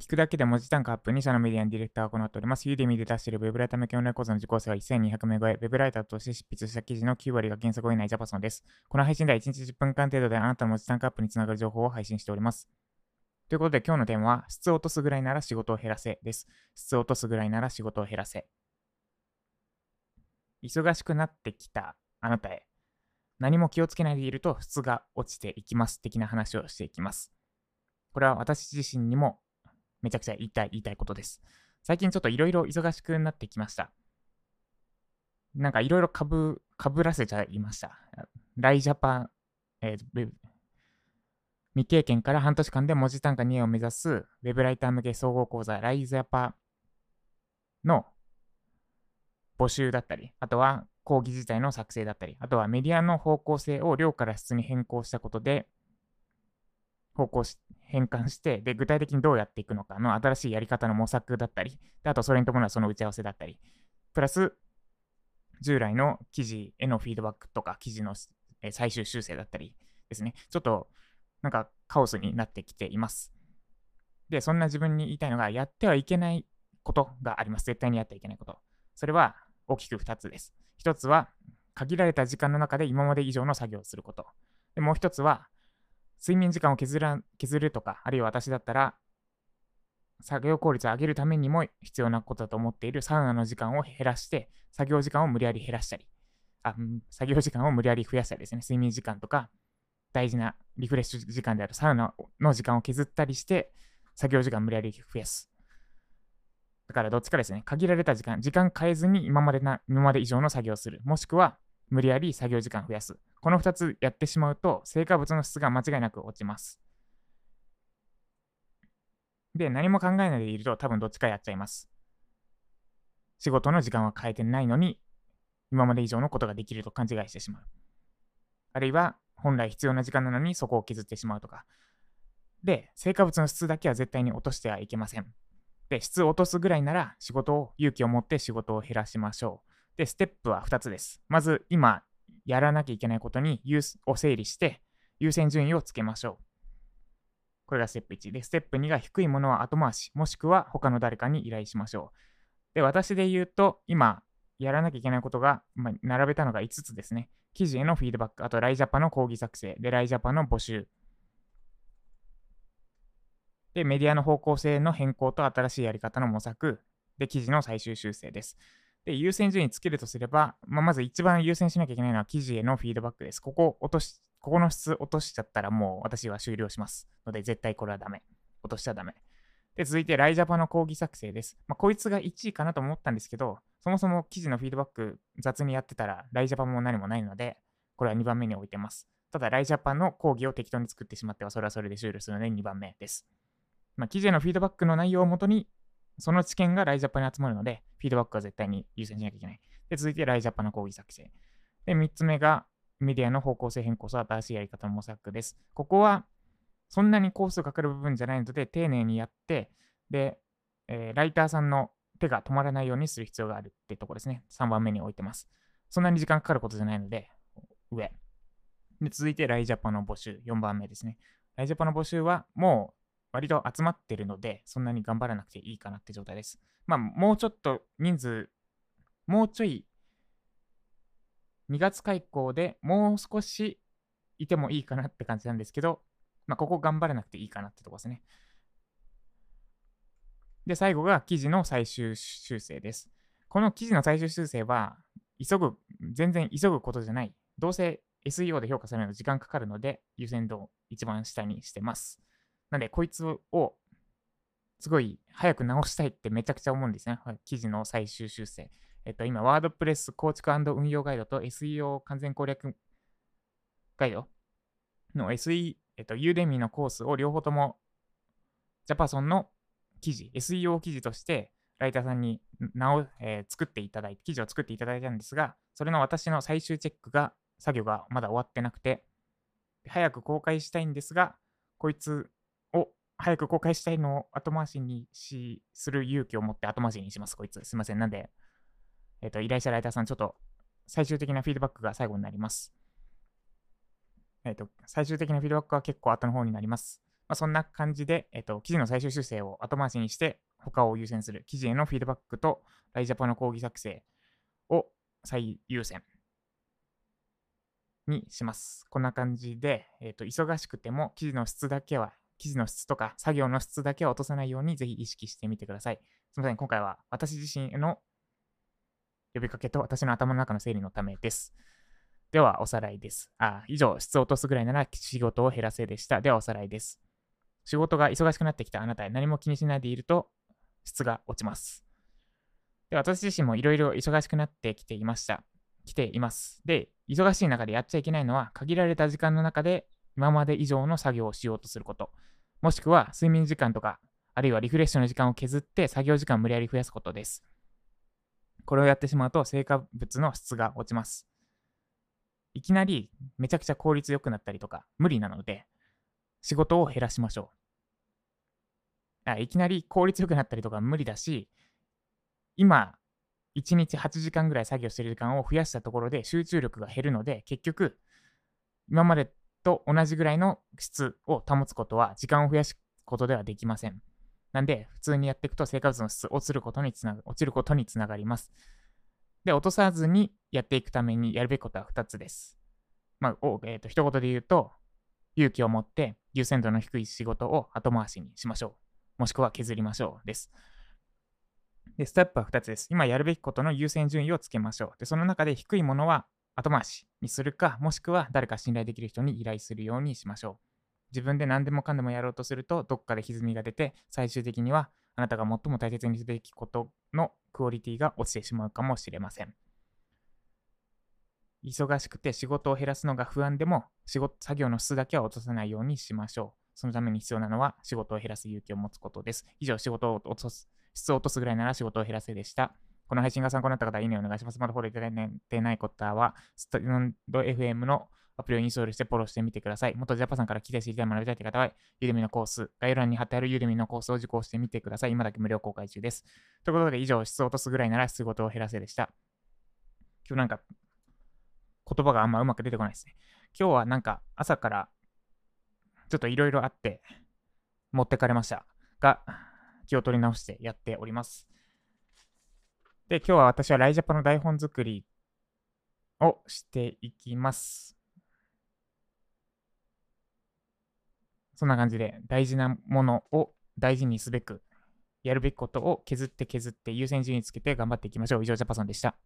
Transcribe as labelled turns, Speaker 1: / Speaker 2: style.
Speaker 1: 聞くだけで文字単価アップ2社のメディアのディレクターが行っております。ユーデミで出しているウェブライター向けオンライン講座の受講生は1200名超え、ウェブライターとして執筆した記事の9割が原則以内ジャパソンです。この配信では1日10分間程度であなたの文字単価アップにつながる情報を配信しております。ということで今日のテーマは、質を落とすぐらいなら仕事を減らせです。質を落とすぐらいなら仕事を減らせ。忙しくなってきたあなたへ。何も気をつけないでいると質が落ちていきます的な話をしていきます。これは私自身にもめちゃくちゃ言いたい、言いたいことです。最近ちょっといろいろ忙しくなってきました。なんかいろいろかぶ、かぶらせちゃいました。ライジャパン、えー、未経験から半年間で文字単価2を目指すウェブライター向け総合講座ライジャパの募集だったり、あとは講義自体の作成だったり、あとはメディアの方向性を量から質に変更したことで、方向し変換して、で、具体的にどうやっていくのかの新しいやり方の模索だったり、であとそれに伴うその打ち合わせだったり、プラス、従来の記事へのフィードバックとか、記事の最終修正だったりですね、ちょっとなんかカオスになってきています。で、そんな自分に言いたいのが、やってはいけないことがあります。絶対にやってはいけないこと。それは大きく2つです。1つは、限られた時間の中で今まで以上の作業をすること。でもう1つは、睡眠時間を削ら削るとか、あるいは私だったら、作業効率を上げるためにも必要なことだと思っているサウナの時間を減らして、作業時間を無理やり減らしたり、あ作業時間を無理やり増やしたりですね、睡眠時間とか、大事なリフレッシュ時間であるサウナの時間を削ったりして、作業時間無理やり増やす。だからどっちかですね、限られた時間、時間変えずに今までな今まで以上の作業をする。もしくは、無理やり作業時間増やす。この2つやってしまうと、成果物の質が間違いなく落ちます。で、何も考えないでいると多分どっちかやっちゃいます。仕事の時間は変えてないのに、今まで以上のことができると勘違いしてしまう。あるいは、本来必要な時間なのにそこを削ってしまうとか。で、成果物の質だけは絶対に落としてはいけません。で、質を落とすぐらいなら仕事を、勇気を持って仕事を減らしましょう。で、ステップは2つです。まず、今、やらなきゃいけないことにを整理して、優先順位をつけましょう。これがステップ1で、ステップ2が低いものは後回し、もしくは他の誰かに依頼しましょう。で、私で言うと、今、やらなきゃいけないことが、まあ、並べたのが5つですね。記事へのフィードバック、あとライジャパの講義作成、で、ライジャパの募集。で、メディアの方向性の変更と新しいやり方の模索。で、記事の最終修正です。で、優先順位つけるとすれば、まあ、まず一番優先しなきゃいけないのは記事へのフィードバックです。ここ落とし、ここの質落としちゃったらもう私は終了します。ので、絶対これはダメ。落としちゃダメ。で、続いて、ライジャパの講義作成です。まあ、こいつが1位かなと思ったんですけど、そもそも記事のフィードバック雑にやってたら、ライジャパも何もないので、これは2番目に置いてます。ただ、ライジャパの講義を適当に作ってしまっては、それはそれで終了するので2番目です。まあ、記事へのフィードバックの内容をもとに、その知見がライジャパに集まるので、フィードバックは絶対に優先しなきゃいけない。で、続いてライジャパの講義作成。で、3つ目がメディアの方向性変更と新しいやり方の模索です。ここは、そんなにコースかかる部分じゃないので、丁寧にやって、で、えー、ライターさんの手が止まらないようにする必要があるってとこですね。3番目に置いてます。そんなに時間かかることじゃないので、上。で、続いてライジャパの募集、4番目ですね。ライジャパの募集はもう割と集まってるので、そんなに頑張らなくていいかなって状態です。まあ、もうちょっと人数、もうちょい、2月開校でもう少しいてもいいかなって感じなんですけど、まあ、ここ頑張らなくていいかなってとこですね。で、最後が記事の最終修正です。この記事の最終修正は、急ぐ、全然急ぐことじゃない。どうせ SEO で評価されるの時間かかるので、優先度を一番下にしてます。なんで、こいつをすごい早く直したいってめちゃくちゃ思うんですね。記事の最終修正。えっと、今、ワードプレス構築運用ガイドと SEO 完全攻略ガイドの SE、えっと、ユーデミーのコースを両方ともジャパソンの記事、SEO 記事としてライターさんに直、えー、作っていただいて、記事を作っていただいたんですが、それの私の最終チェックが、作業がまだ終わってなくて、早く公開したいんですが、こいつ早く公開したいのを後回しにし、する勇気を持って後回しにします、こいつ。すいません。なんで、えっ、ー、と、依頼者ライターさん、ちょっと最終的なフィードバックが最後になります。えっ、ー、と、最終的なフィードバックは結構後の方になります。まあ、そんな感じで、えっと、記事の最終修正を後回しにして、他を優先する記事へのフィードバックと、ライジャパの講義作成を最優先にします。こんな感じで、えっと、忙しくても記事の質だけは、記事の質とか作業の質だけは落とさないようにぜひ意識してみてください。すみません、今回は私自身の呼びかけと私の頭の中の整理のためです。では、おさらいです。あ、以上、質を落とすぐらいなら仕事を減らせでした。では、おさらいです。仕事が忙しくなってきたあなたへ何も気にしないでいると質が落ちます。で、私自身もいろいろ忙しくなってきていました。来ています。で、忙しい中でやっちゃいけないのは、限られた時間の中で今まで以上の作業をしようとすること。もしくは、睡眠時間とか、あるいはリフレッシュの時間を削って作業時間を無理やり増やすことです。これをやってしまうと、成果物の質が落ちます。いきなりめちゃくちゃ効率良くなったりとか、無理なので、仕事を減らしましょう。あいきなり効率良くなったりとか無理だし、今、1日8時間ぐらい作業してる時間を増やしたところで集中力が減るので、結局、今までと同じぐらいの質を保つことは、時間を増やすことではできません。なんで、普通にやっていくと生活の質落ちることにつなが落ちることにつながります。で、落とさずにやっていくためにやるべきことは2つです。まあ、おえーと、一言で言うと、勇気を持って優先度の低い仕事を後回しにしましょう。もしくは削りましょう。です。で、ステップは2つです。今やるべきことの優先順位をつけましょう。で、その中で低いものは後回しにするか、もしくは誰か信頼できる人に依頼するようにしましょう。自分で何でもかんでもやろうとすると、どっかで歪みが出て、最終的にはあなたが最も大切にすべきことのクオリティが落ちてしまうかもしれません。忙しくて仕事を減らすのが不安でも、仕事、作業の質だけは落とさないようにしましょう。そのために必要なのは仕事を減らす勇気を持つことです。以上、仕事を落とす、質を落とすぐらいなら仕事を減らせでした。この配信が参考になった方は、いいねお願いします。まだフォローいただいてない方は、スタンド FM のアプリをインストールしてフォローしてみてください。元ジャパさんから来て知りたい学びたいという方は、ユーデミのコース、概要欄に貼ってあるユーデミのコースを受講してみてください。今だけ無料公開中です。ということで、以上、質を落とすぐらいなら仕事を減らせでした。今日なんか、言葉があんまうまく出てこないですね。今日はなんか朝からちょっといろいろあって持ってかれましたが、気を取り直してやっております。で、今日は私はライジャパの台本作りをしていきます。そんな感じで大事なものを大事にすべく、やるべきことを削って削って優先順位つけて頑張っていきましょう。以上、ジャパソンでした。